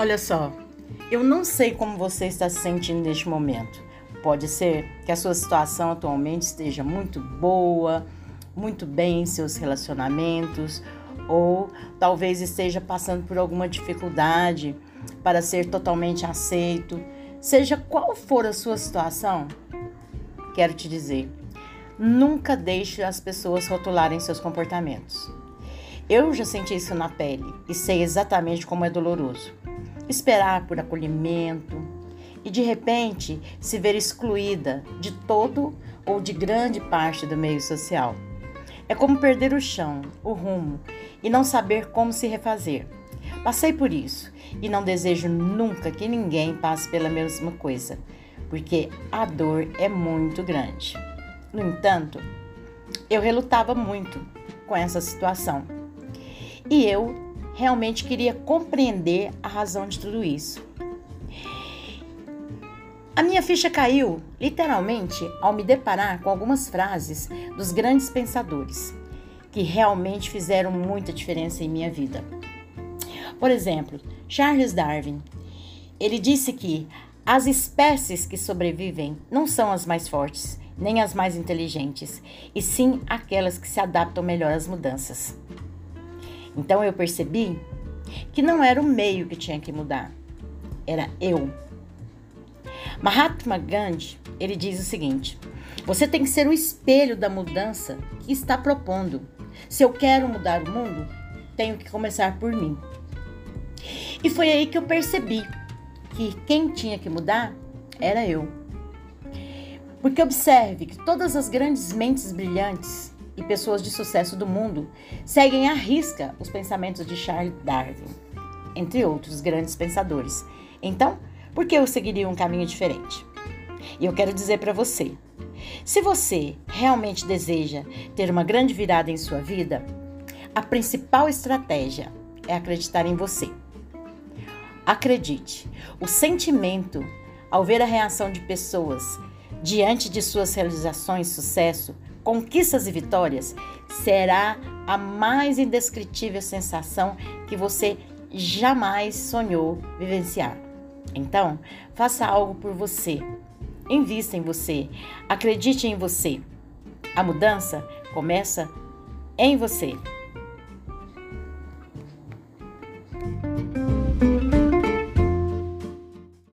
Olha só, eu não sei como você está se sentindo neste momento. Pode ser que a sua situação atualmente esteja muito boa, muito bem em seus relacionamentos, ou talvez esteja passando por alguma dificuldade para ser totalmente aceito. Seja qual for a sua situação, quero te dizer, nunca deixe as pessoas rotularem seus comportamentos. Eu já senti isso na pele e sei exatamente como é doloroso. Esperar por acolhimento e de repente se ver excluída de todo ou de grande parte do meio social. É como perder o chão, o rumo e não saber como se refazer. Passei por isso e não desejo nunca que ninguém passe pela mesma coisa, porque a dor é muito grande. No entanto, eu relutava muito com essa situação e eu realmente queria compreender a razão de tudo isso. A minha ficha caiu, literalmente, ao me deparar com algumas frases dos grandes pensadores que realmente fizeram muita diferença em minha vida. Por exemplo, Charles Darwin. Ele disse que as espécies que sobrevivem não são as mais fortes, nem as mais inteligentes, e sim aquelas que se adaptam melhor às mudanças. Então eu percebi que não era o meio que tinha que mudar, era eu. Mahatma Gandhi, ele diz o seguinte: você tem que ser o espelho da mudança que está propondo. Se eu quero mudar o mundo, tenho que começar por mim. E foi aí que eu percebi que quem tinha que mudar era eu. Porque observe que todas as grandes mentes brilhantes e pessoas de sucesso do mundo seguem à risca os pensamentos de Charles Darwin, entre outros grandes pensadores. Então, por que eu seguiria um caminho diferente? E eu quero dizer para você: se você realmente deseja ter uma grande virada em sua vida, a principal estratégia é acreditar em você. Acredite, o sentimento ao ver a reação de pessoas diante de suas realizações, sucesso, conquistas e vitórias, será a mais indescritível sensação que você jamais sonhou vivenciar. Então, faça algo por você. Invista em você. Acredite em você. A mudança começa em você.